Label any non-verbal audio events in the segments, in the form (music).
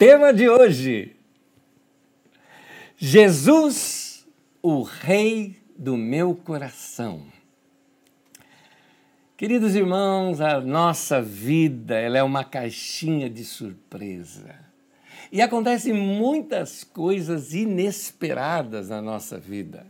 Tema de hoje: Jesus, o Rei do meu coração. Queridos irmãos, a nossa vida ela é uma caixinha de surpresa. E acontecem muitas coisas inesperadas na nossa vida.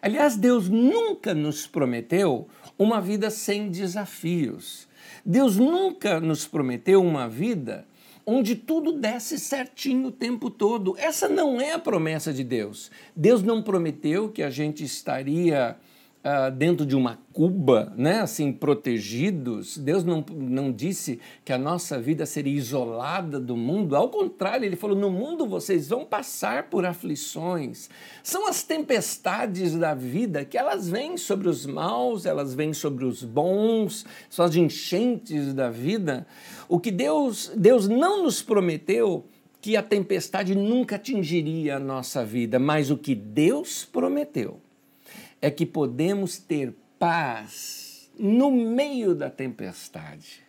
Aliás, Deus nunca nos prometeu uma vida sem desafios. Deus nunca nos prometeu uma vida onde tudo desse certinho o tempo todo. Essa não é a promessa de Deus. Deus não prometeu que a gente estaria uh, dentro de uma cuba, né, assim, protegidos. Deus não, não disse que a nossa vida seria isolada do mundo. Ao contrário, ele falou: no mundo vocês vão passar por aflições. São as tempestades da vida que elas vêm sobre os maus, elas vêm sobre os bons, são as enchentes da vida. O que Deus, Deus não nos prometeu que a tempestade nunca atingiria a nossa vida, mas o que Deus prometeu é que podemos ter paz no meio da tempestade.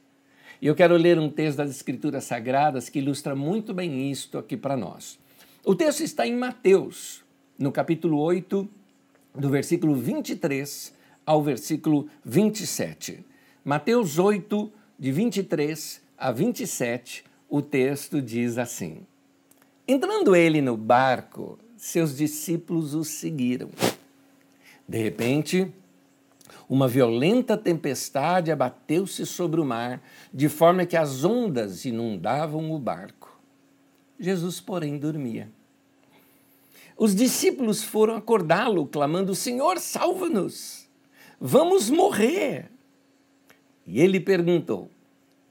E eu quero ler um texto das Escrituras Sagradas que ilustra muito bem isto aqui para nós. O texto está em Mateus, no capítulo 8, do versículo 23 ao versículo 27. Mateus 8, de 23 a 27, o texto diz assim: Entrando ele no barco, seus discípulos o seguiram. De repente, uma violenta tempestade abateu-se sobre o mar, de forma que as ondas inundavam o barco. Jesus, porém, dormia. Os discípulos foram acordá-lo, clamando: Senhor, salva-nos! Vamos morrer! E ele perguntou: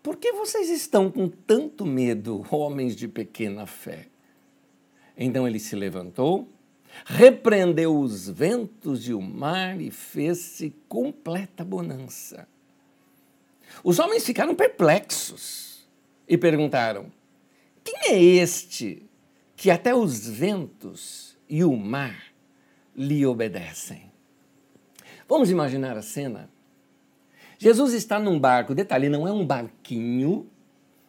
Por que vocês estão com tanto medo, homens de pequena fé? Então ele se levantou repreendeu os ventos e o mar e fez-se completa bonança. Os homens ficaram perplexos e perguntaram: Quem é este que até os ventos e o mar lhe obedecem? Vamos imaginar a cena. Jesus está num barco, detalhe, não é um barquinho,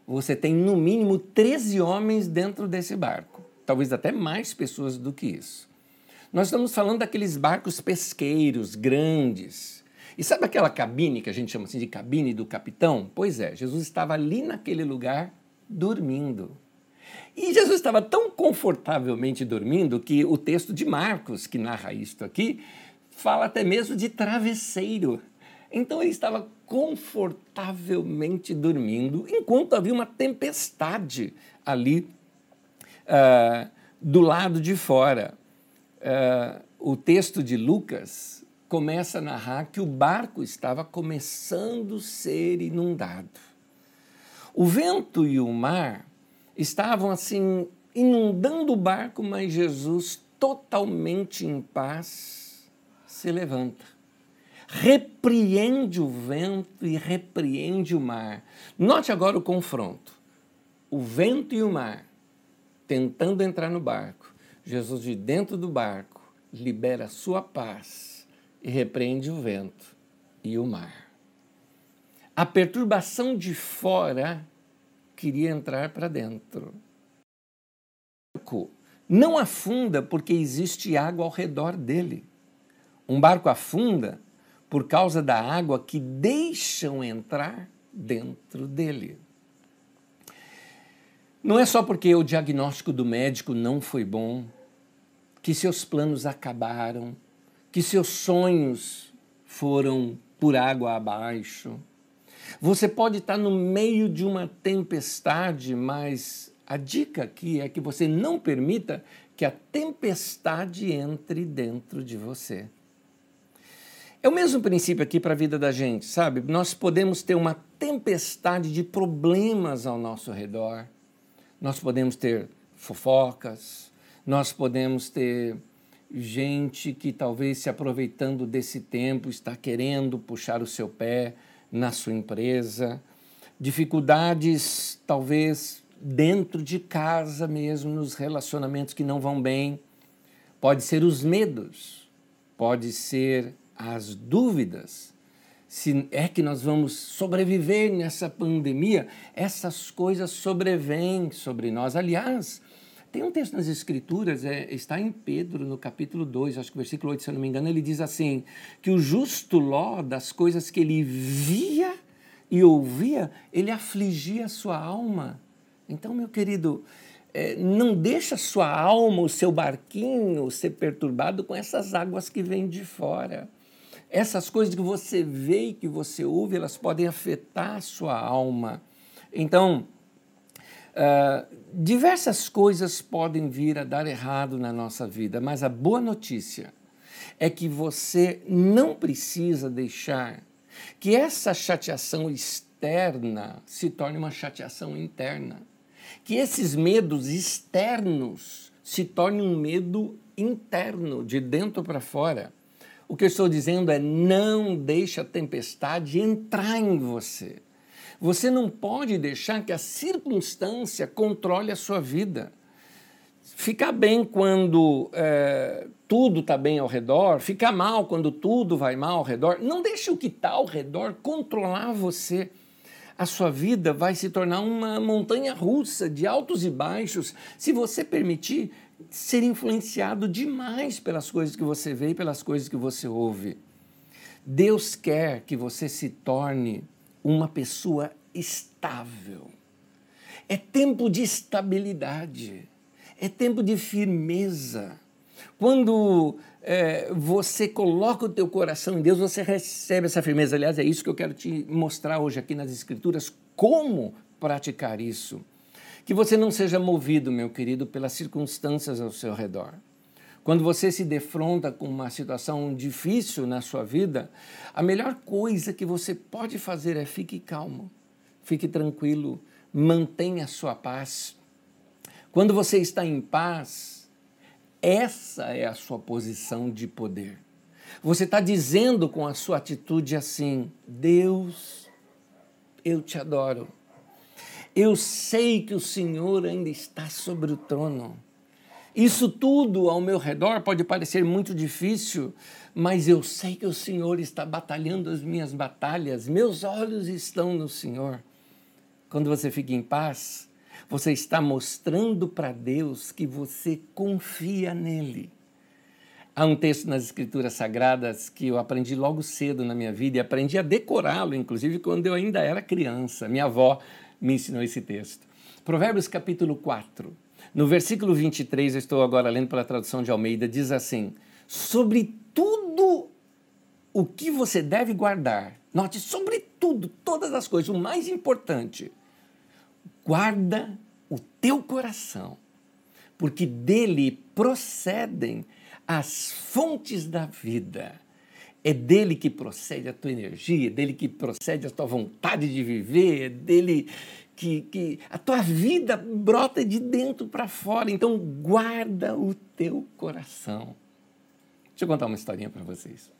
você tem no mínimo 13 homens dentro desse barco, talvez até mais pessoas do que isso. Nós estamos falando daqueles barcos pesqueiros grandes. E sabe aquela cabine que a gente chama assim de cabine do capitão? Pois é, Jesus estava ali naquele lugar dormindo. E Jesus estava tão confortavelmente dormindo que o texto de Marcos, que narra isto aqui, fala até mesmo de travesseiro. Então ele estava confortavelmente dormindo enquanto havia uma tempestade ali uh, do lado de fora uh, o texto de Lucas começa a narrar que o barco estava começando a ser inundado. O vento e o mar estavam assim inundando o barco, mas Jesus, totalmente em paz, se levanta. Repreende o vento e repreende o mar. Note agora o confronto. O vento e o mar tentando entrar no barco Jesus, de dentro do barco, libera sua paz e repreende o vento e o mar. A perturbação de fora queria entrar para dentro. O barco não afunda porque existe água ao redor dele. Um barco afunda por causa da água que deixam entrar dentro dele. Não é só porque o diagnóstico do médico não foi bom, que seus planos acabaram, que seus sonhos foram por água abaixo. Você pode estar no meio de uma tempestade, mas a dica aqui é que você não permita que a tempestade entre dentro de você. É o mesmo princípio aqui para a vida da gente, sabe? Nós podemos ter uma tempestade de problemas ao nosso redor nós podemos ter fofocas, nós podemos ter gente que talvez se aproveitando desse tempo está querendo puxar o seu pé na sua empresa, dificuldades talvez dentro de casa mesmo, nos relacionamentos que não vão bem, pode ser os medos, pode ser as dúvidas, se é que nós vamos sobreviver nessa pandemia, essas coisas sobrevêm sobre nós. Aliás, tem um texto nas Escrituras, é, está em Pedro, no capítulo 2, acho que versículo 8, se eu não me engano, ele diz assim: que o justo Ló, das coisas que ele via e ouvia, ele afligia a sua alma. Então, meu querido, é, não deixa sua alma, o seu barquinho, ser perturbado com essas águas que vêm de fora. Essas coisas que você vê e que você ouve, elas podem afetar a sua alma. Então, uh, diversas coisas podem vir a dar errado na nossa vida, mas a boa notícia é que você não precisa deixar que essa chateação externa se torne uma chateação interna. Que esses medos externos se tornem um medo interno, de dentro para fora. O que eu estou dizendo é não deixe a tempestade entrar em você. Você não pode deixar que a circunstância controle a sua vida. Ficar bem quando é, tudo está bem ao redor, ficar mal quando tudo vai mal ao redor. Não deixe o que está ao redor controlar você. A sua vida vai se tornar uma montanha russa de altos e baixos se você permitir ser influenciado demais pelas coisas que você vê e pelas coisas que você ouve. Deus quer que você se torne uma pessoa estável. É tempo de estabilidade, é tempo de firmeza. Quando é, você coloca o teu coração em Deus, você recebe essa firmeza. Aliás, é isso que eu quero te mostrar hoje aqui nas Escrituras, como praticar isso. Que você não seja movido, meu querido, pelas circunstâncias ao seu redor. Quando você se defronta com uma situação difícil na sua vida, a melhor coisa que você pode fazer é fique calmo, fique tranquilo, mantenha a sua paz. Quando você está em paz, essa é a sua posição de poder. Você está dizendo com a sua atitude assim: Deus, eu te adoro. Eu sei que o Senhor ainda está sobre o trono. Isso tudo ao meu redor pode parecer muito difícil, mas eu sei que o Senhor está batalhando as minhas batalhas, meus olhos estão no Senhor. Quando você fica em paz, você está mostrando para Deus que você confia nele. Há um texto nas Escrituras Sagradas que eu aprendi logo cedo na minha vida e aprendi a decorá-lo, inclusive quando eu ainda era criança. Minha avó me ensinou esse texto. Provérbios capítulo 4, no versículo 23, eu estou agora lendo pela tradução de Almeida, diz assim: Sobre tudo o que você deve guardar, note, sobre tudo, todas as coisas, o mais importante, guarda o teu coração, porque dele procedem as fontes da vida. É dele que procede a tua energia, é dele que procede a tua vontade de viver, é dele que, que a tua vida brota de dentro para fora. Então, guarda o teu coração. Deixa eu contar uma historinha para vocês.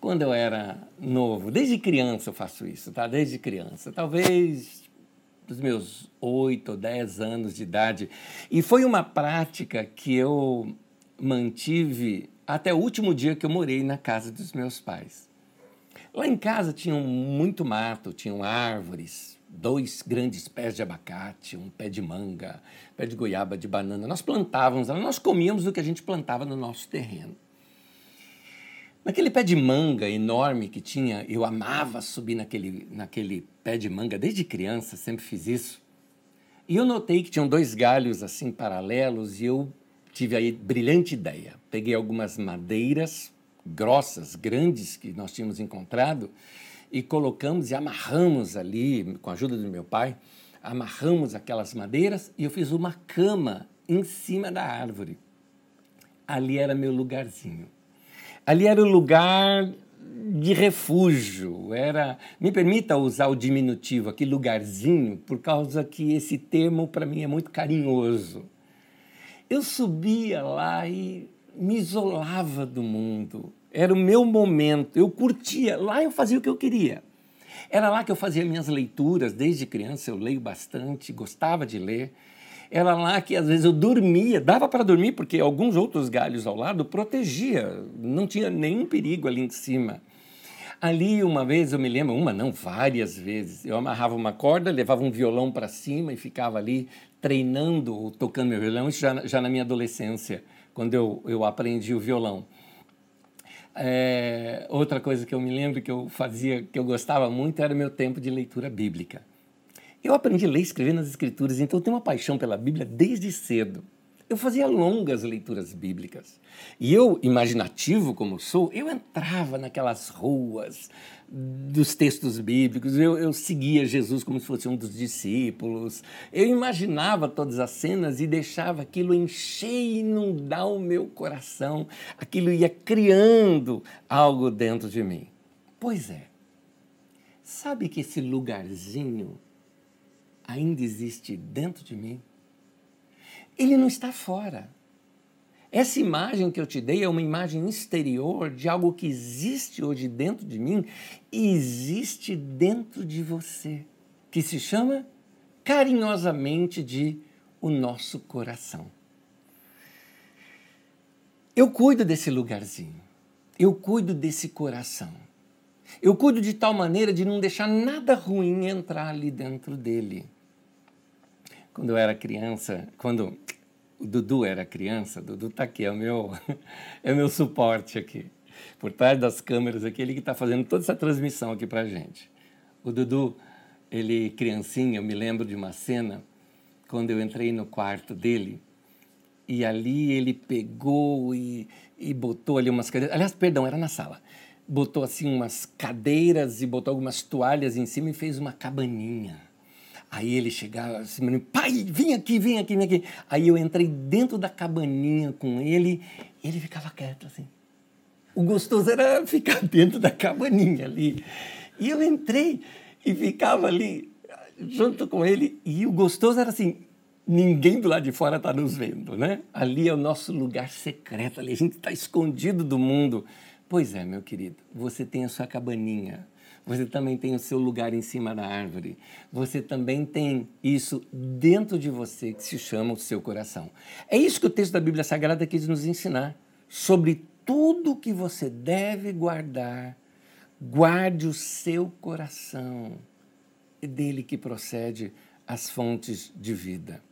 Quando eu era novo, desde criança eu faço isso, tá? Desde criança, talvez dos meus oito ou dez anos de idade. E foi uma prática que eu mantive até o último dia que eu morei na casa dos meus pais. Lá em casa tinham muito mato, tinham árvores, dois grandes pés de abacate, um pé de manga, pé de goiaba, de banana. Nós plantávamos, nós comíamos o que a gente plantava no nosso terreno. Naquele pé de manga enorme que tinha, eu amava subir naquele, naquele pé de manga, desde criança sempre fiz isso. E eu notei que tinham dois galhos assim paralelos e eu tive aí brilhante ideia. Peguei algumas madeiras grossas, grandes que nós tínhamos encontrado e colocamos e amarramos ali, com a ajuda do meu pai, amarramos aquelas madeiras e eu fiz uma cama em cima da árvore. Ali era meu lugarzinho. Ali era o lugar de refúgio, era, me permita usar o diminutivo aqui, lugarzinho, por causa que esse termo para mim é muito carinhoso. Eu subia lá e me isolava do mundo. Era o meu momento. Eu curtia. Lá eu fazia o que eu queria. Era lá que eu fazia minhas leituras. Desde criança eu leio bastante, gostava de ler. Era lá que às vezes eu dormia, dava para dormir porque alguns outros galhos ao lado protegia, não tinha nenhum perigo ali em cima. Ali, uma vez, eu me lembro, uma não, várias vezes, eu amarrava uma corda, levava um violão para cima e ficava ali treinando, tocando meu violão, já, já na minha adolescência, quando eu, eu aprendi o violão. É, outra coisa que eu me lembro que eu fazia, que eu gostava muito, era meu tempo de leitura bíblica. Eu aprendi a ler e escrever nas escrituras, então eu tenho uma paixão pela Bíblia desde cedo. Eu fazia longas leituras bíblicas. E eu, imaginativo como sou, eu entrava naquelas ruas dos textos bíblicos, eu, eu, seguia Jesus como se fosse um dos discípulos, eu imaginava todas as cenas e deixava aquilo encher e inundar o meu coração, aquilo ia criando algo dentro de mim. Pois é, sabe que esse lugarzinho ainda existe dentro de mim? Ele não está fora. Essa imagem que eu te dei é uma imagem exterior de algo que existe hoje dentro de mim e existe dentro de você, que se chama carinhosamente de o nosso coração. Eu cuido desse lugarzinho, eu cuido desse coração. Eu cuido de tal maneira de não deixar nada ruim entrar ali dentro dele. Quando eu era criança, quando o Dudu era criança, Dudu está aqui, é o, meu, (laughs) é o meu suporte aqui. Por trás das câmeras aqui, ele que está fazendo toda essa transmissão aqui para gente. O Dudu, ele criancinha, eu me lembro de uma cena quando eu entrei no quarto dele e ali ele pegou e, e botou ali umas cadeiras. Aliás, perdão, era na sala. Botou assim umas cadeiras e botou algumas toalhas em cima e fez uma cabaninha Aí ele chegava assim, pai, vem aqui, vem aqui, vem aqui. Aí eu entrei dentro da cabaninha com ele ele ficava quieto assim. O gostoso era ficar (laughs) dentro da cabaninha ali. E eu entrei e ficava ali junto com ele. E o gostoso era assim, ninguém do lado de fora está nos vendo, né? Ali é o nosso lugar secreto, ali a gente está escondido do mundo. Pois é, meu querido, você tem a sua cabaninha você também tem o seu lugar em cima da árvore. Você também tem isso dentro de você que se chama o seu coração. É isso que o texto da Bíblia Sagrada quis nos ensinar. Sobre tudo que você deve guardar, guarde o seu coração. É dele que procede as fontes de vida.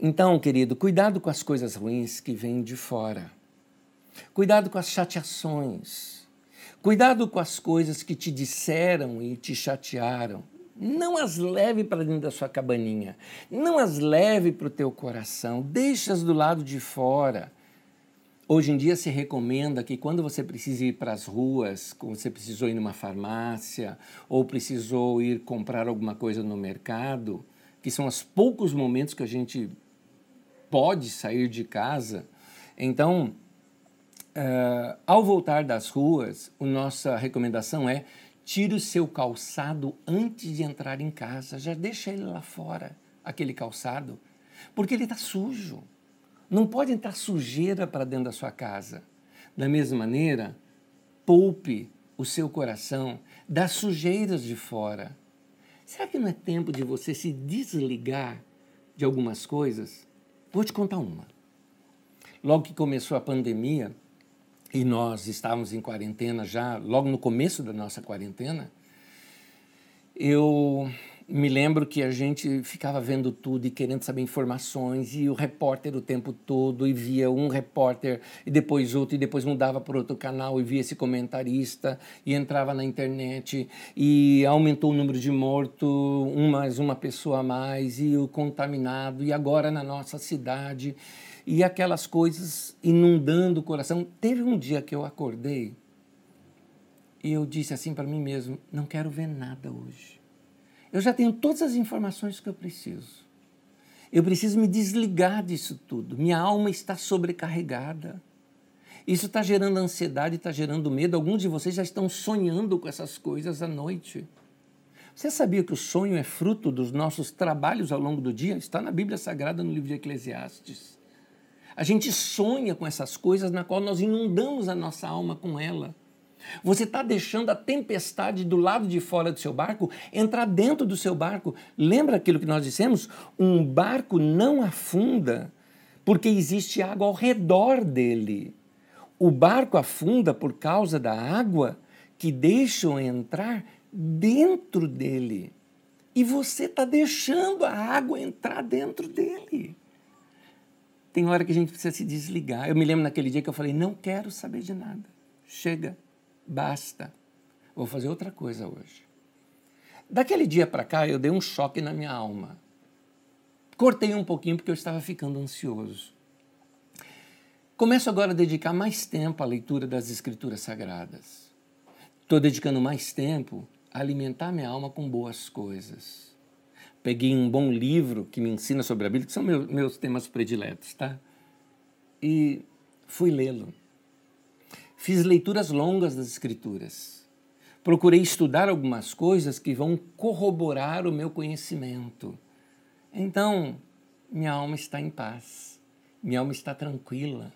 Então, querido, cuidado com as coisas ruins que vêm de fora. Cuidado com as chateações Cuidado com as coisas que te disseram e te chatearam. Não as leve para dentro da sua cabaninha. Não as leve para o teu coração. Deixa-as do lado de fora. Hoje em dia se recomenda que quando você precisa ir para as ruas, quando você precisou ir numa farmácia ou precisou ir comprar alguma coisa no mercado, que são os poucos momentos que a gente pode sair de casa, então Uh, ao voltar das ruas, a nossa recomendação é tire o seu calçado antes de entrar em casa. Já deixa ele lá fora, aquele calçado, porque ele está sujo. Não pode entrar sujeira para dentro da sua casa. Da mesma maneira, poupe o seu coração das sujeiras de fora. Será que não é tempo de você se desligar de algumas coisas? Vou te contar uma. Logo que começou a pandemia, e nós estávamos em quarentena já, logo no começo da nossa quarentena, eu me lembro que a gente ficava vendo tudo e querendo saber informações, e o repórter o tempo todo, e via um repórter, e depois outro, e depois mudava para outro canal, e via esse comentarista, e entrava na internet, e aumentou o número de mortos, um mais uma pessoa a mais, e o contaminado, e agora na nossa cidade e aquelas coisas inundando o coração. Teve um dia que eu acordei e eu disse assim para mim mesmo: não quero ver nada hoje. Eu já tenho todas as informações que eu preciso. Eu preciso me desligar disso tudo. Minha alma está sobrecarregada. Isso está gerando ansiedade, está gerando medo. Alguns de vocês já estão sonhando com essas coisas à noite. Você sabia que o sonho é fruto dos nossos trabalhos ao longo do dia? Está na Bíblia Sagrada, no livro de Eclesiastes. A gente sonha com essas coisas na qual nós inundamos a nossa alma com ela. Você está deixando a tempestade do lado de fora do seu barco entrar dentro do seu barco. Lembra aquilo que nós dissemos? Um barco não afunda porque existe água ao redor dele. O barco afunda por causa da água que deixam entrar dentro dele. E você está deixando a água entrar dentro dele. Tem hora que a gente precisa se desligar. Eu me lembro naquele dia que eu falei: não quero saber de nada. Chega, basta. Vou fazer outra coisa hoje. Daquele dia para cá, eu dei um choque na minha alma. Cortei um pouquinho porque eu estava ficando ansioso. Começo agora a dedicar mais tempo à leitura das Escrituras Sagradas. Estou dedicando mais tempo a alimentar minha alma com boas coisas. Peguei um bom livro que me ensina sobre a Bíblia, que são meus, meus temas prediletos, tá? E fui lê-lo. Fiz leituras longas das Escrituras. Procurei estudar algumas coisas que vão corroborar o meu conhecimento. Então, minha alma está em paz, minha alma está tranquila.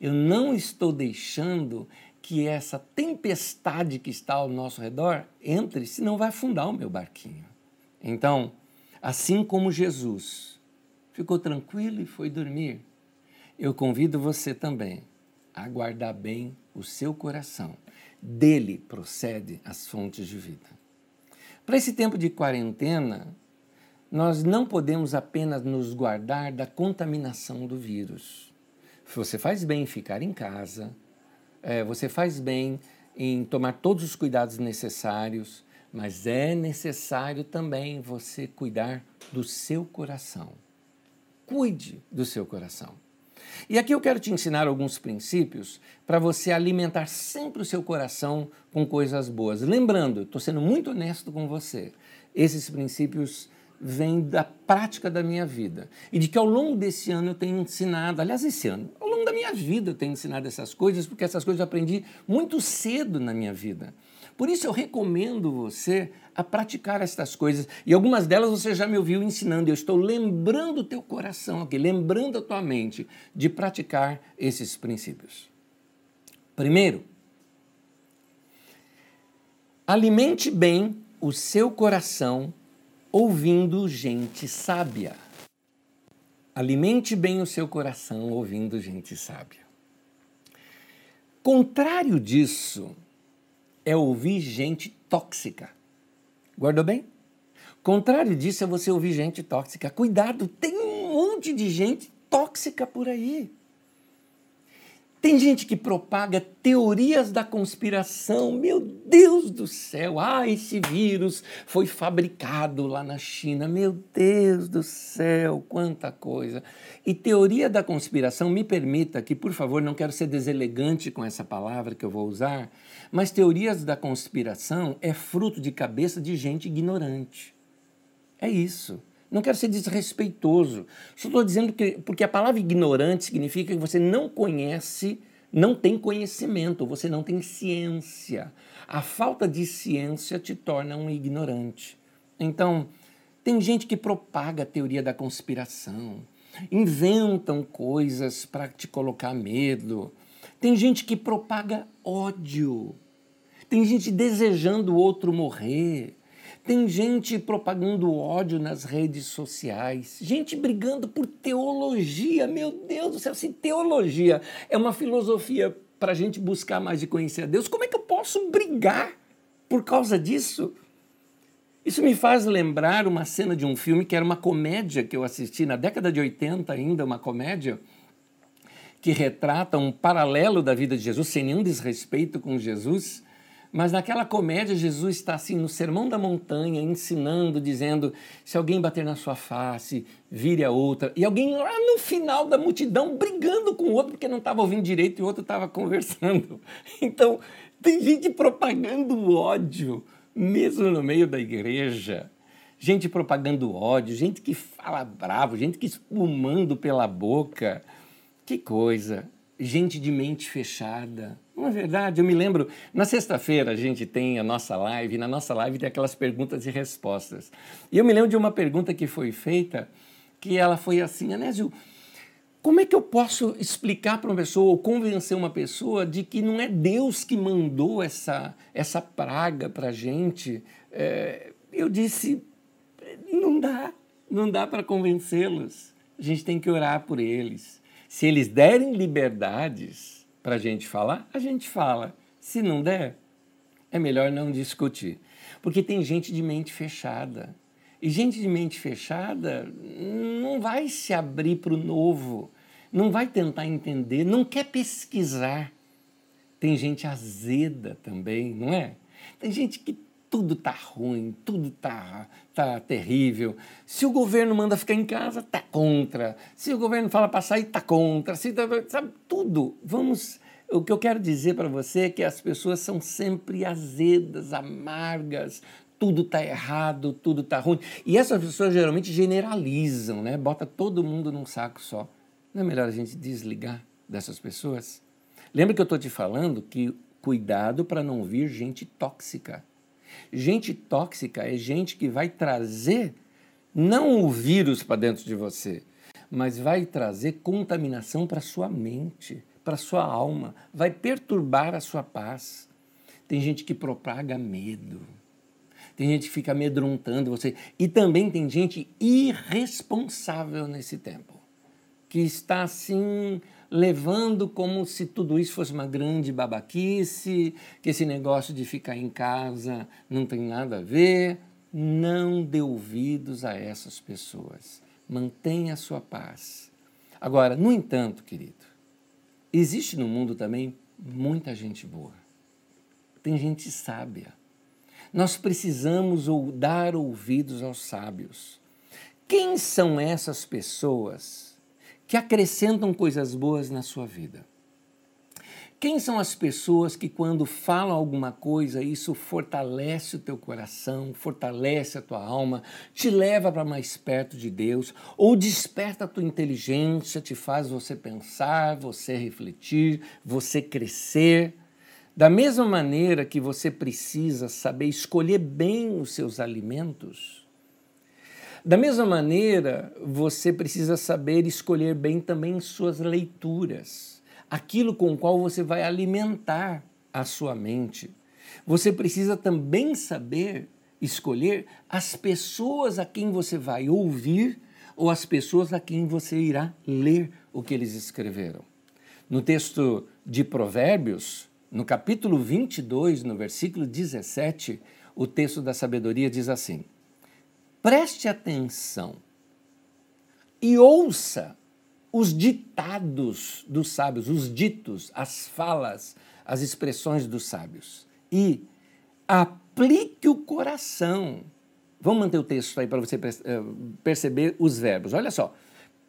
Eu não estou deixando que essa tempestade que está ao nosso redor entre, senão vai afundar o meu barquinho. Então, assim como Jesus ficou tranquilo e foi dormir, eu convido você também a guardar bem o seu coração. Dele procede as fontes de vida. Para esse tempo de quarentena, nós não podemos apenas nos guardar da contaminação do vírus. Você faz bem em ficar em casa, é, você faz bem em tomar todos os cuidados necessários, mas é necessário também você cuidar do seu coração. Cuide do seu coração. E aqui eu quero te ensinar alguns princípios para você alimentar sempre o seu coração com coisas boas. Lembrando, estou sendo muito honesto com você, esses princípios vêm da prática da minha vida e de que ao longo desse ano eu tenho ensinado, aliás, esse ano, ao longo da minha vida eu tenho ensinado essas coisas, porque essas coisas eu aprendi muito cedo na minha vida. Por isso eu recomendo você a praticar estas coisas. E algumas delas você já me ouviu ensinando. Eu estou lembrando o teu coração aqui, lembrando a tua mente de praticar esses princípios. Primeiro, alimente bem o seu coração ouvindo gente sábia. Alimente bem o seu coração ouvindo gente sábia. Contrário disso é ouvir gente tóxica. Guardou bem? Contrário disso é você ouvir gente tóxica. Cuidado, tem um monte de gente tóxica por aí. Tem gente que propaga teorias da conspiração. Meu Deus do céu! Ah, esse vírus foi fabricado lá na China. Meu Deus do céu, quanta coisa! E teoria da conspiração, me permita que, por favor, não quero ser deselegante com essa palavra que eu vou usar, mas teorias da conspiração é fruto de cabeça de gente ignorante. É isso. Não quero ser desrespeitoso. Só estou dizendo que. Porque a palavra ignorante significa que você não conhece, não tem conhecimento, você não tem ciência. A falta de ciência te torna um ignorante. Então, tem gente que propaga a teoria da conspiração, inventam coisas para te colocar medo. Tem gente que propaga ódio. Tem gente desejando o outro morrer. Tem gente propagando ódio nas redes sociais, gente brigando por teologia. Meu Deus do céu, se teologia é uma filosofia para a gente buscar mais de conhecer a Deus, como é que eu posso brigar por causa disso? Isso me faz lembrar uma cena de um filme que era uma comédia que eu assisti na década de 80 ainda, uma comédia que retrata um paralelo da vida de Jesus, sem nenhum desrespeito com Jesus, mas naquela comédia, Jesus está assim no sermão da montanha, ensinando, dizendo: se alguém bater na sua face, vire a outra. E alguém lá no final da multidão brigando com o outro porque não estava ouvindo direito e o outro estava (laughs) conversando. Então, tem gente propagando ódio, mesmo no meio da igreja. Gente propagando ódio, gente que fala bravo, gente que espumando pela boca. Que coisa! Gente de mente fechada não é verdade? Eu me lembro, na sexta-feira a gente tem a nossa live, e na nossa live tem aquelas perguntas e respostas. E eu me lembro de uma pergunta que foi feita, que ela foi assim, Anésio, como é que eu posso explicar para uma pessoa ou convencer uma pessoa de que não é Deus que mandou essa, essa praga para a gente? É, eu disse, não dá, não dá para convencê-los. A gente tem que orar por eles. Se eles derem liberdades, para a gente falar, a gente fala. Se não der, é melhor não discutir. Porque tem gente de mente fechada. E gente de mente fechada não vai se abrir para o novo, não vai tentar entender, não quer pesquisar. Tem gente azeda também, não é? Tem gente que tudo tá ruim, tudo tá, tá terrível. Se o governo manda ficar em casa, tá contra. Se o governo fala para sair, tá contra. Se, tá, sabe, tudo. Vamos. O que eu quero dizer para você é que as pessoas são sempre azedas, amargas, tudo tá errado, tudo tá ruim. E essas pessoas geralmente generalizam, né? Bota todo mundo num saco só. Não é melhor a gente desligar dessas pessoas? Lembra que eu estou te falando que cuidado para não vir gente tóxica. Gente tóxica é gente que vai trazer não o vírus para dentro de você, mas vai trazer contaminação para sua mente, para sua alma, vai perturbar a sua paz. Tem gente que propaga medo. Tem gente que fica amedrontando você. E também tem gente irresponsável nesse tempo, que está assim levando como se tudo isso fosse uma grande babaquice, que esse negócio de ficar em casa não tem nada a ver. Não dê ouvidos a essas pessoas. Mantenha a sua paz. Agora, no entanto, querido, existe no mundo também muita gente boa. Tem gente sábia. Nós precisamos dar ouvidos aos sábios. Quem são essas pessoas que acrescentam coisas boas na sua vida. Quem são as pessoas que, quando falam alguma coisa, isso fortalece o teu coração, fortalece a tua alma, te leva para mais perto de Deus, ou desperta a tua inteligência, te faz você pensar, você refletir, você crescer? Da mesma maneira que você precisa saber escolher bem os seus alimentos, da mesma maneira, você precisa saber escolher bem também suas leituras, aquilo com o qual você vai alimentar a sua mente. Você precisa também saber escolher as pessoas a quem você vai ouvir ou as pessoas a quem você irá ler o que eles escreveram. No texto de Provérbios, no capítulo 22, no versículo 17, o texto da sabedoria diz assim: preste atenção e ouça os ditados dos sábios, os ditos, as falas, as expressões dos sábios. E aplique o coração. Vamos manter o texto aí para você eh, perceber os verbos. Olha só.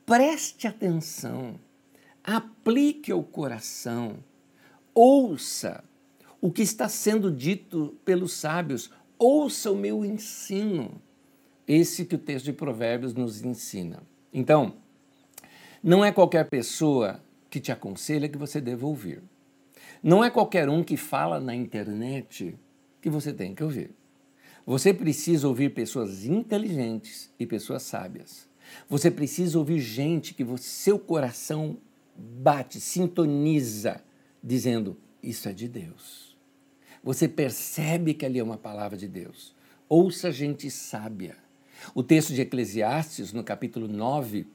Preste atenção, aplique o coração, ouça o que está sendo dito pelos sábios, ouça o meu ensino. Esse que o texto de Provérbios nos ensina. Então, não é qualquer pessoa que te aconselha que você deva ouvir. Não é qualquer um que fala na internet que você tem que ouvir. Você precisa ouvir pessoas inteligentes e pessoas sábias. Você precisa ouvir gente que seu coração bate, sintoniza, dizendo: Isso é de Deus. Você percebe que ali é uma palavra de Deus. Ouça gente sábia. O texto de Eclesiastes, no capítulo 9,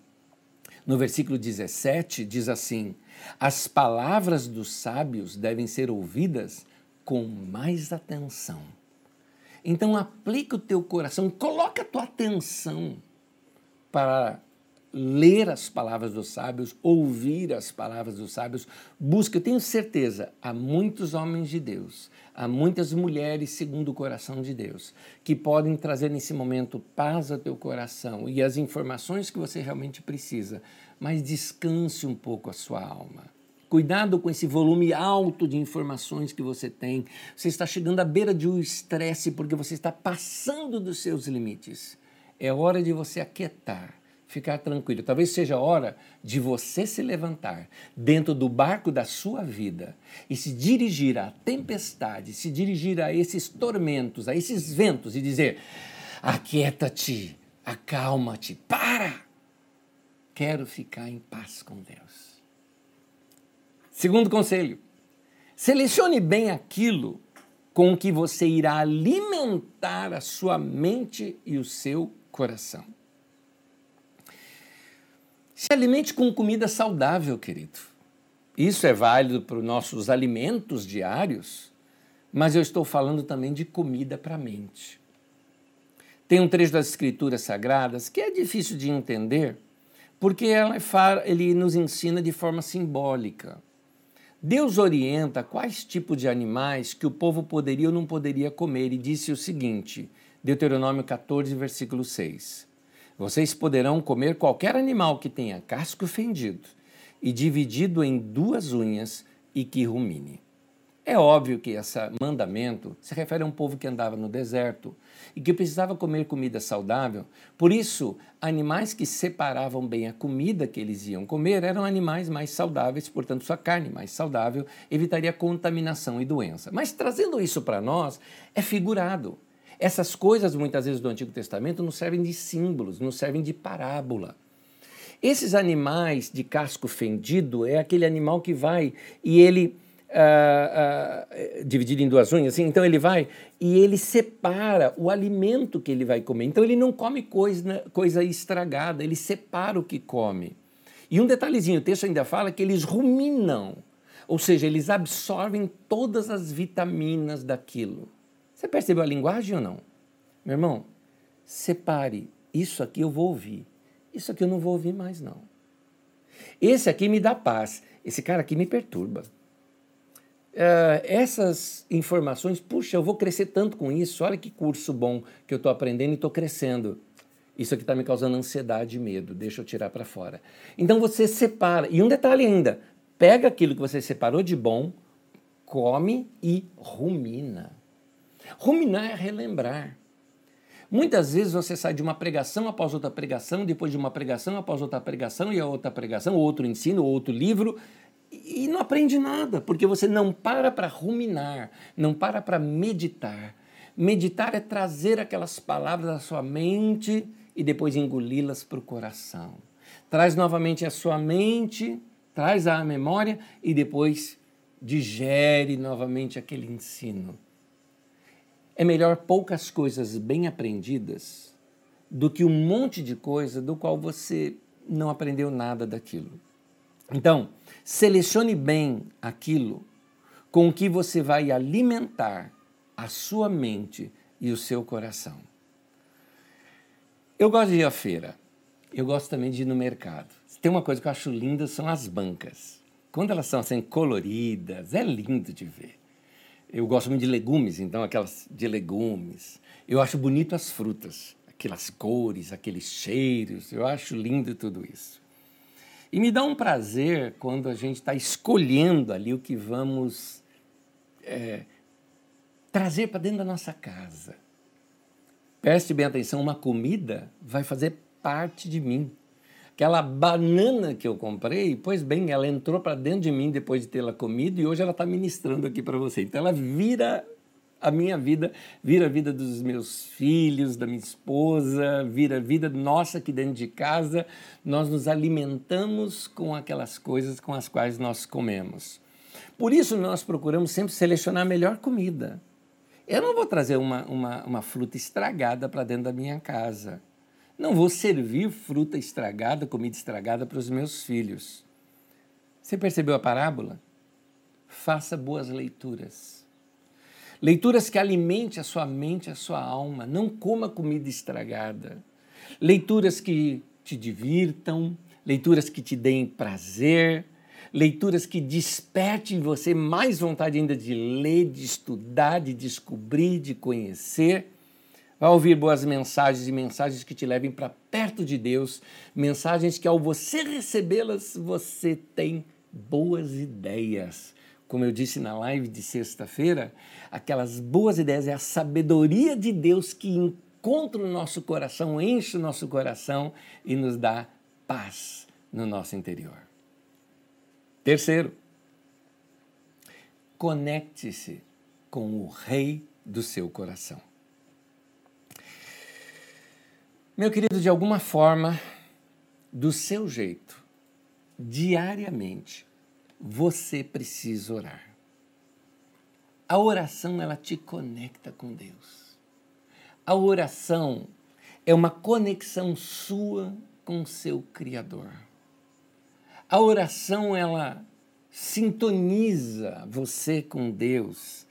no versículo 17, diz assim: As palavras dos sábios devem ser ouvidas com mais atenção. Então aplica o teu coração, coloca a tua atenção para ler as palavras dos sábios, ouvir as palavras dos sábios, busca, eu tenho certeza, há muitos homens de Deus, há muitas mulheres segundo o coração de Deus, que podem trazer nesse momento paz ao teu coração e as informações que você realmente precisa, mas descanse um pouco a sua alma. Cuidado com esse volume alto de informações que você tem. Você está chegando à beira de um estresse porque você está passando dos seus limites. É hora de você aquietar ficar tranquilo. Talvez seja a hora de você se levantar dentro do barco da sua vida e se dirigir à tempestade, se dirigir a esses tormentos, a esses ventos e dizer: aquieta-te, acalma-te, para! Quero ficar em paz com Deus. Segundo conselho, selecione bem aquilo com que você irá alimentar a sua mente e o seu coração. Se alimente com comida saudável, querido. Isso é válido para os nossos alimentos diários, mas eu estou falando também de comida para a mente. Tem um trecho das Escrituras Sagradas que é difícil de entender, porque é ele nos ensina de forma simbólica. Deus orienta quais tipos de animais que o povo poderia ou não poderia comer e disse o seguinte, Deuteronômio 14, versículo 6. Vocês poderão comer qualquer animal que tenha casco fendido e dividido em duas unhas e que rumine. É óbvio que esse mandamento se refere a um povo que andava no deserto e que precisava comer comida saudável. Por isso, animais que separavam bem a comida que eles iam comer eram animais mais saudáveis, portanto, sua carne mais saudável evitaria contaminação e doença. Mas trazendo isso para nós, é figurado. Essas coisas, muitas vezes, do Antigo Testamento nos servem de símbolos, nos servem de parábola. Esses animais de casco fendido é aquele animal que vai e ele. Uh, uh, dividido em duas unhas, assim, então ele vai e ele separa o alimento que ele vai comer. Então ele não come coisa, coisa estragada, ele separa o que come. E um detalhezinho, o texto ainda fala que eles ruminam, ou seja, eles absorvem todas as vitaminas daquilo. Você percebeu a linguagem ou não? Meu irmão, separe, isso aqui eu vou ouvir, isso aqui eu não vou ouvir mais não. Esse aqui me dá paz, esse cara aqui me perturba. Uh, essas informações, puxa, eu vou crescer tanto com isso, olha que curso bom que eu estou aprendendo e estou crescendo. Isso aqui está me causando ansiedade e medo, deixa eu tirar para fora. Então você separa, e um detalhe ainda, pega aquilo que você separou de bom, come e rumina. Ruminar é relembrar. Muitas vezes você sai de uma pregação após outra pregação, depois de uma pregação após outra pregação e a outra pregação, outro ensino, outro livro, e não aprende nada, porque você não para para ruminar, não para para meditar. Meditar é trazer aquelas palavras à sua mente e depois engoli-las para o coração. Traz novamente a sua mente, traz à memória e depois digere novamente aquele ensino. É melhor poucas coisas bem aprendidas do que um monte de coisa do qual você não aprendeu nada daquilo. Então, selecione bem aquilo com que você vai alimentar a sua mente e o seu coração. Eu gosto de ir à feira. Eu gosto também de ir no mercado. Tem uma coisa que eu acho linda, são as bancas. Quando elas são assim coloridas, é lindo de ver. Eu gosto muito de legumes, então aquelas de legumes. Eu acho bonito as frutas, aquelas cores, aqueles cheiros. Eu acho lindo tudo isso. E me dá um prazer quando a gente está escolhendo ali o que vamos é, trazer para dentro da nossa casa. Preste bem atenção, uma comida vai fazer parte de mim. Aquela banana que eu comprei, pois bem, ela entrou para dentro de mim depois de tê-la comido e hoje ela está ministrando aqui para você. Então ela vira a minha vida, vira a vida dos meus filhos, da minha esposa, vira a vida nossa aqui dentro de casa. Nós nos alimentamos com aquelas coisas com as quais nós comemos. Por isso nós procuramos sempre selecionar a melhor comida. Eu não vou trazer uma, uma, uma fruta estragada para dentro da minha casa. Não vou servir fruta estragada, comida estragada para os meus filhos. Você percebeu a parábola? Faça boas leituras. Leituras que alimente a sua mente, a sua alma. Não coma comida estragada. Leituras que te divirtam, leituras que te deem prazer, leituras que despertem em você mais vontade ainda de ler, de estudar, de descobrir, de conhecer. Vai ouvir boas mensagens e mensagens que te levem para perto de Deus, mensagens que ao você recebê-las, você tem boas ideias. Como eu disse na live de sexta-feira, aquelas boas ideias é a sabedoria de Deus que encontra o nosso coração, enche o nosso coração e nos dá paz no nosso interior. Terceiro, conecte-se com o Rei do seu coração. Meu querido, de alguma forma, do seu jeito, diariamente, você precisa orar. A oração ela te conecta com Deus. A oração é uma conexão sua com seu criador. A oração ela sintoniza você com Deus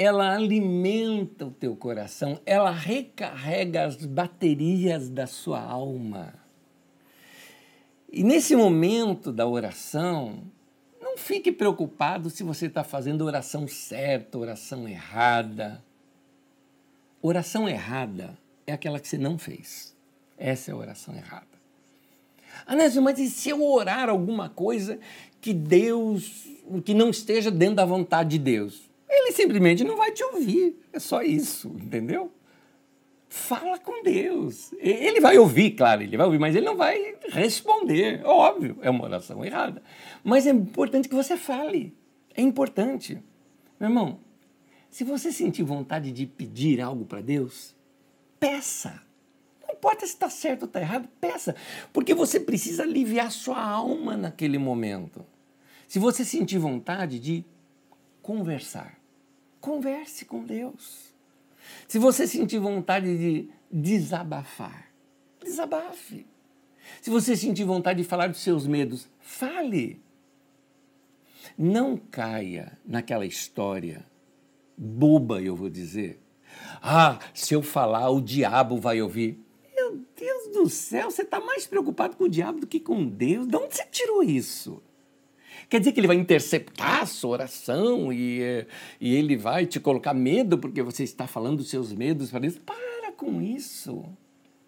ela alimenta o teu coração, ela recarrega as baterias da sua alma. E nesse momento da oração, não fique preocupado se você está fazendo oração certa, oração errada. Oração errada é aquela que você não fez. Essa é a oração errada. Anésio, mas e se eu orar alguma coisa que Deus, que não esteja dentro da vontade de Deus? Ele simplesmente não vai te ouvir. É só isso, entendeu? Fala com Deus. Ele vai ouvir, claro, ele vai ouvir, mas ele não vai responder. Óbvio, é uma oração errada. Mas é importante que você fale. É importante. Meu irmão, se você sentir vontade de pedir algo para Deus, peça. Não importa se está certo ou está errado, peça. Porque você precisa aliviar sua alma naquele momento. Se você sentir vontade de conversar, converse com Deus. Se você sentir vontade de desabafar, desabafe. Se você sentir vontade de falar dos seus medos, fale. Não caia naquela história boba, eu vou dizer. Ah, se eu falar, o diabo vai ouvir. Meu Deus do céu, você está mais preocupado com o diabo do que com Deus. De onde você tirou isso? Quer dizer que ele vai interceptar a sua oração e, e ele vai te colocar medo porque você está falando seus medos para Deus? Para com isso.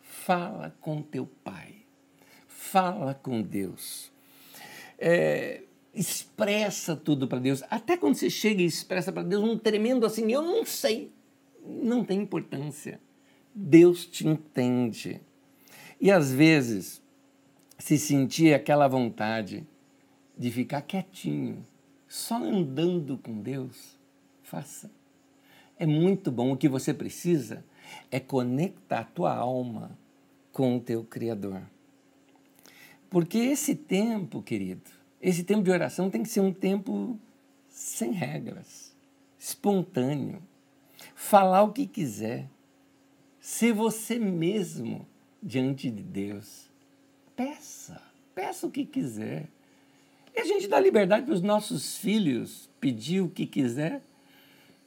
Fala com teu pai. Fala com Deus. É, expressa tudo para Deus. Até quando você chega e expressa para Deus um tremendo assim, eu não sei. Não tem importância. Deus te entende. E às vezes, se sentir aquela vontade de ficar quietinho, só andando com Deus, faça. É muito bom. O que você precisa é conectar a tua alma com o teu Criador. Porque esse tempo, querido, esse tempo de oração tem que ser um tempo sem regras, espontâneo. Falar o que quiser, ser você mesmo diante de Deus. Peça, peça o que quiser. E a gente dá liberdade para os nossos filhos pedir o que quiser.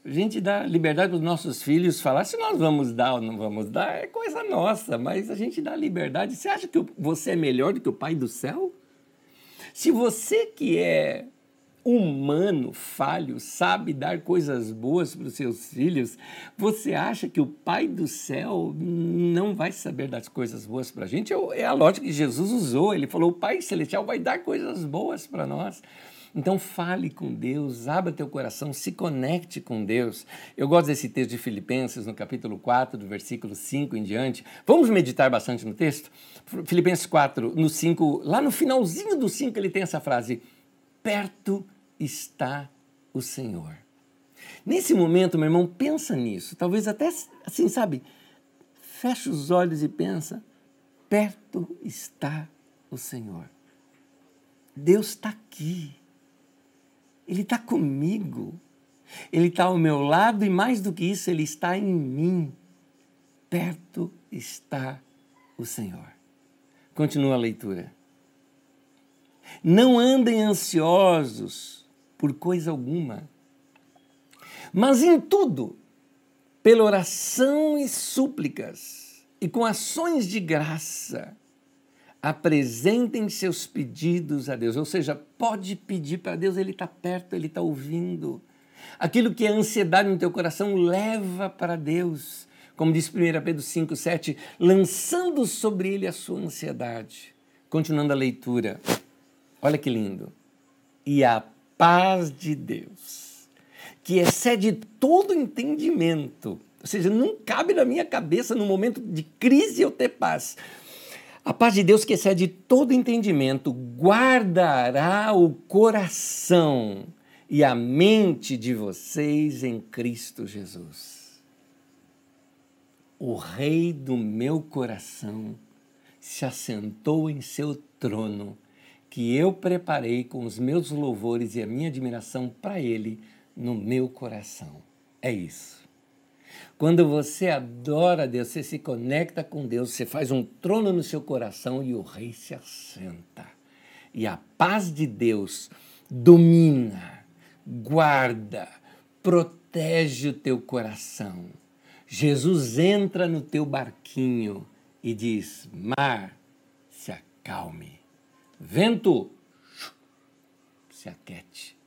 A gente dá liberdade para os nossos filhos falar se nós vamos dar ou não vamos dar, é coisa nossa, mas a gente dá liberdade. Você acha que você é melhor do que o Pai do céu? Se você que é humano, falho, sabe dar coisas boas para os seus filhos, você acha que o Pai do céu não vai saber das coisas boas para a gente? É, é a lógica que Jesus usou. Ele falou: o Pai Celestial vai dar coisas boas para nós. Então fale com Deus, abra teu coração, se conecte com Deus. Eu gosto desse texto de Filipenses, no capítulo 4, do versículo 5 em diante. Vamos meditar bastante no texto? Filipenses 4, no 5, lá no finalzinho do 5 ele tem essa frase: perto está o Senhor. Nesse momento, meu irmão, pensa nisso. Talvez até assim, sabe? Fecha os olhos e pensa: perto está o Senhor. Deus está aqui. Ele está comigo. Ele está ao meu lado e mais do que isso, ele está em mim. Perto está o Senhor. Continua a leitura. Não andem ansiosos por coisa alguma. Mas em tudo, pela oração e súplicas, e com ações de graça, apresentem seus pedidos a Deus. Ou seja, pode pedir para Deus, Ele está perto, Ele está ouvindo. Aquilo que é ansiedade no teu coração, leva para Deus. Como diz 1 Pedro 5, 7, lançando sobre Ele a sua ansiedade. Continuando a leitura. Olha que lindo. E a paz de Deus, que excede todo entendimento, ou seja, não cabe na minha cabeça no momento de crise eu ter paz. A paz de Deus que excede todo entendimento guardará o coração e a mente de vocês em Cristo Jesus. O Rei do meu coração se assentou em seu trono que eu preparei com os meus louvores e a minha admiração para Ele no meu coração. É isso. Quando você adora Deus, você se conecta com Deus, você faz um trono no seu coração e o rei se assenta. E a paz de Deus domina, guarda, protege o teu coração. Jesus entra no teu barquinho e diz: Mar, se acalme. Vento, se aquete.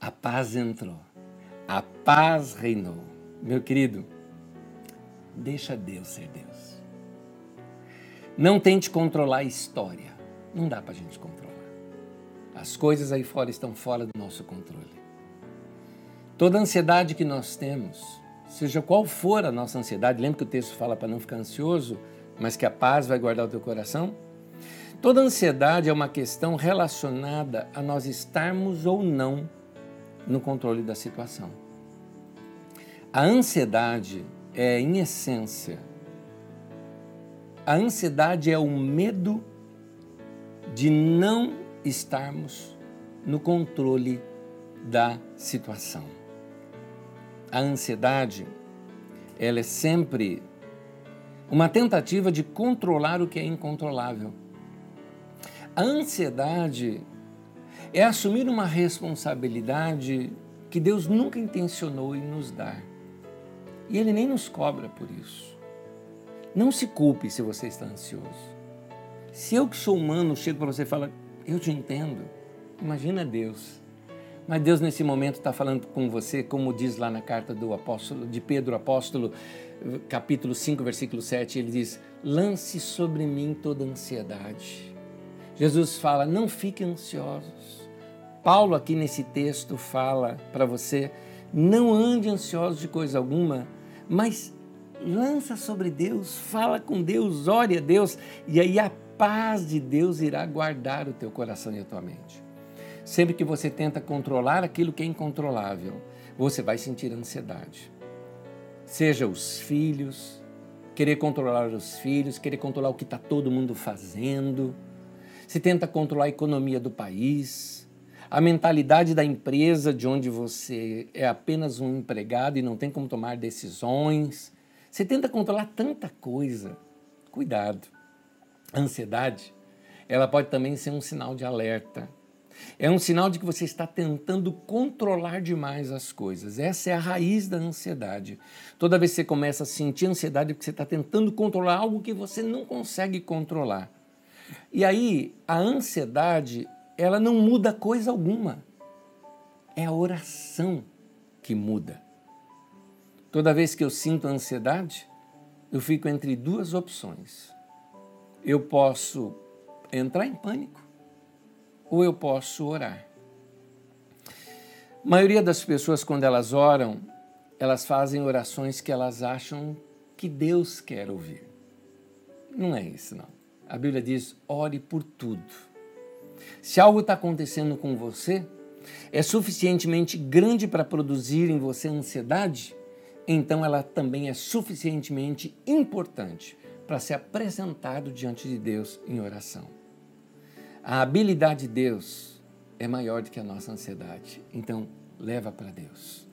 A paz entrou. A paz reinou. Meu querido, deixa Deus ser Deus. Não tente controlar a história. Não dá para a gente controlar. As coisas aí fora estão fora do nosso controle. Toda ansiedade que nós temos, seja qual for a nossa ansiedade, lembra que o texto fala para não ficar ansioso, mas que a paz vai guardar o teu coração? Toda ansiedade é uma questão relacionada a nós estarmos ou não no controle da situação. A ansiedade é, em essência, a ansiedade é o medo de não estarmos no controle da situação. A ansiedade, ela é sempre uma tentativa de controlar o que é incontrolável. A ansiedade é assumir uma responsabilidade que Deus nunca intencionou em nos dar. E Ele nem nos cobra por isso. Não se culpe se você está ansioso. Se eu que sou humano chego para você e falo, eu te entendo, imagina Deus. Mas Deus nesse momento está falando com você, como diz lá na carta do apóstolo, de Pedro apóstolo, capítulo 5, versículo 7, ele diz: "Lance sobre mim toda ansiedade". Jesus fala: "Não fiquem ansiosos". Paulo aqui nesse texto fala para você: "Não ande ansioso de coisa alguma, mas lança sobre Deus, fala com Deus, ore a Deus, e aí a paz de Deus irá guardar o teu coração e a tua mente. Sempre que você tenta controlar aquilo que é incontrolável, você vai sentir ansiedade. Seja os filhos, querer controlar os filhos, querer controlar o que está todo mundo fazendo. Se tenta controlar a economia do país, a mentalidade da empresa de onde você é apenas um empregado e não tem como tomar decisões. Você tenta controlar tanta coisa. Cuidado. A ansiedade, ela pode também ser um sinal de alerta é um sinal de que você está tentando controlar demais as coisas. Essa é a raiz da ansiedade. Toda vez que você começa a sentir ansiedade, é porque você está tentando controlar algo que você não consegue controlar. E aí, a ansiedade, ela não muda coisa alguma. É a oração que muda. Toda vez que eu sinto ansiedade, eu fico entre duas opções. Eu posso entrar em pânico ou eu posso orar. A maioria das pessoas, quando elas oram, elas fazem orações que elas acham que Deus quer ouvir. Não é isso, não. A Bíblia diz: ore por tudo. Se algo está acontecendo com você, é suficientemente grande para produzir em você ansiedade, então ela também é suficientemente importante para ser apresentado diante de Deus em oração. A habilidade de Deus é maior do que a nossa ansiedade. Então, leva para Deus.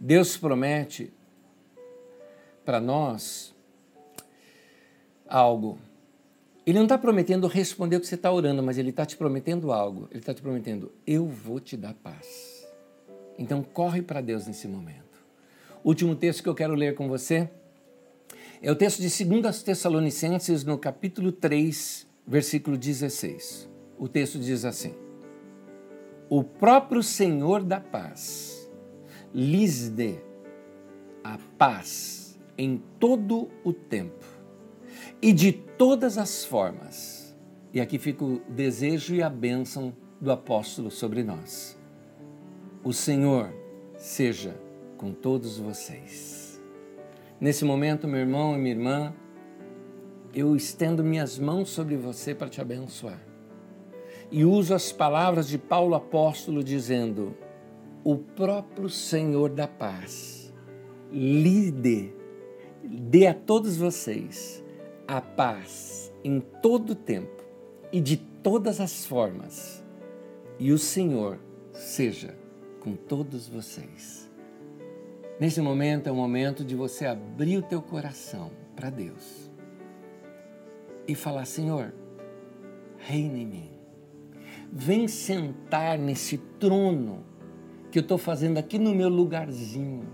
Deus promete para nós algo. Ele não está prometendo responder o que você está orando, mas ele está te prometendo algo. Ele está te prometendo: eu vou te dar paz. Então, corre para Deus nesse momento. Último texto que eu quero ler com você é o texto de 2 Tessalonicenses, no capítulo 3, versículo 16 o texto diz assim: O próprio Senhor da paz lhes dê a paz em todo o tempo e de todas as formas. E aqui fica o desejo e a bênção do apóstolo sobre nós. O Senhor seja com todos vocês. Nesse momento, meu irmão e minha irmã, eu estendo minhas mãos sobre você para te abençoar. E uso as palavras de Paulo apóstolo dizendo: O próprio Senhor da paz lhe dê, dê a todos vocês a paz em todo tempo e de todas as formas, e o Senhor seja com todos vocês. Nesse momento é o momento de você abrir o teu coração para Deus e falar: Senhor, reina em mim vem sentar nesse trono que eu estou fazendo aqui no meu lugarzinho.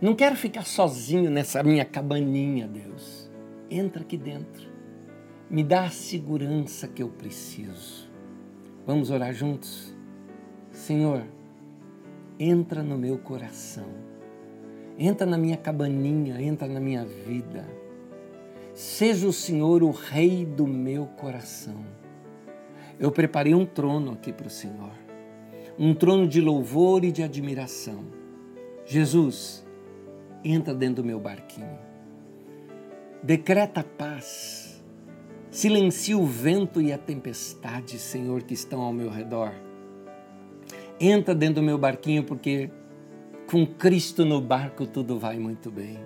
Não quero ficar sozinho nessa minha cabaninha, Deus. Entra aqui dentro. Me dá a segurança que eu preciso. Vamos orar juntos? Senhor, entra no meu coração. Entra na minha cabaninha, entra na minha vida. Seja o Senhor o rei do meu coração. Eu preparei um trono aqui para o Senhor. Um trono de louvor e de admiração. Jesus, entra dentro do meu barquinho. Decreta paz. Silencia o vento e a tempestade, Senhor, que estão ao meu redor. Entra dentro do meu barquinho, porque com Cristo no barco tudo vai muito bem.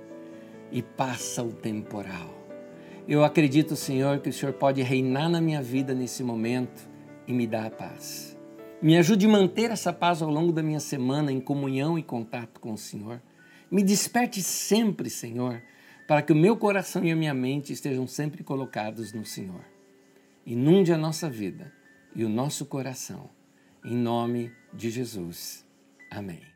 E passa o temporal. Eu acredito, Senhor, que o Senhor pode reinar na minha vida nesse momento e me dar a paz. Me ajude a manter essa paz ao longo da minha semana em comunhão e contato com o Senhor. Me desperte sempre, Senhor, para que o meu coração e a minha mente estejam sempre colocados no Senhor. Inunde a nossa vida e o nosso coração. Em nome de Jesus. Amém.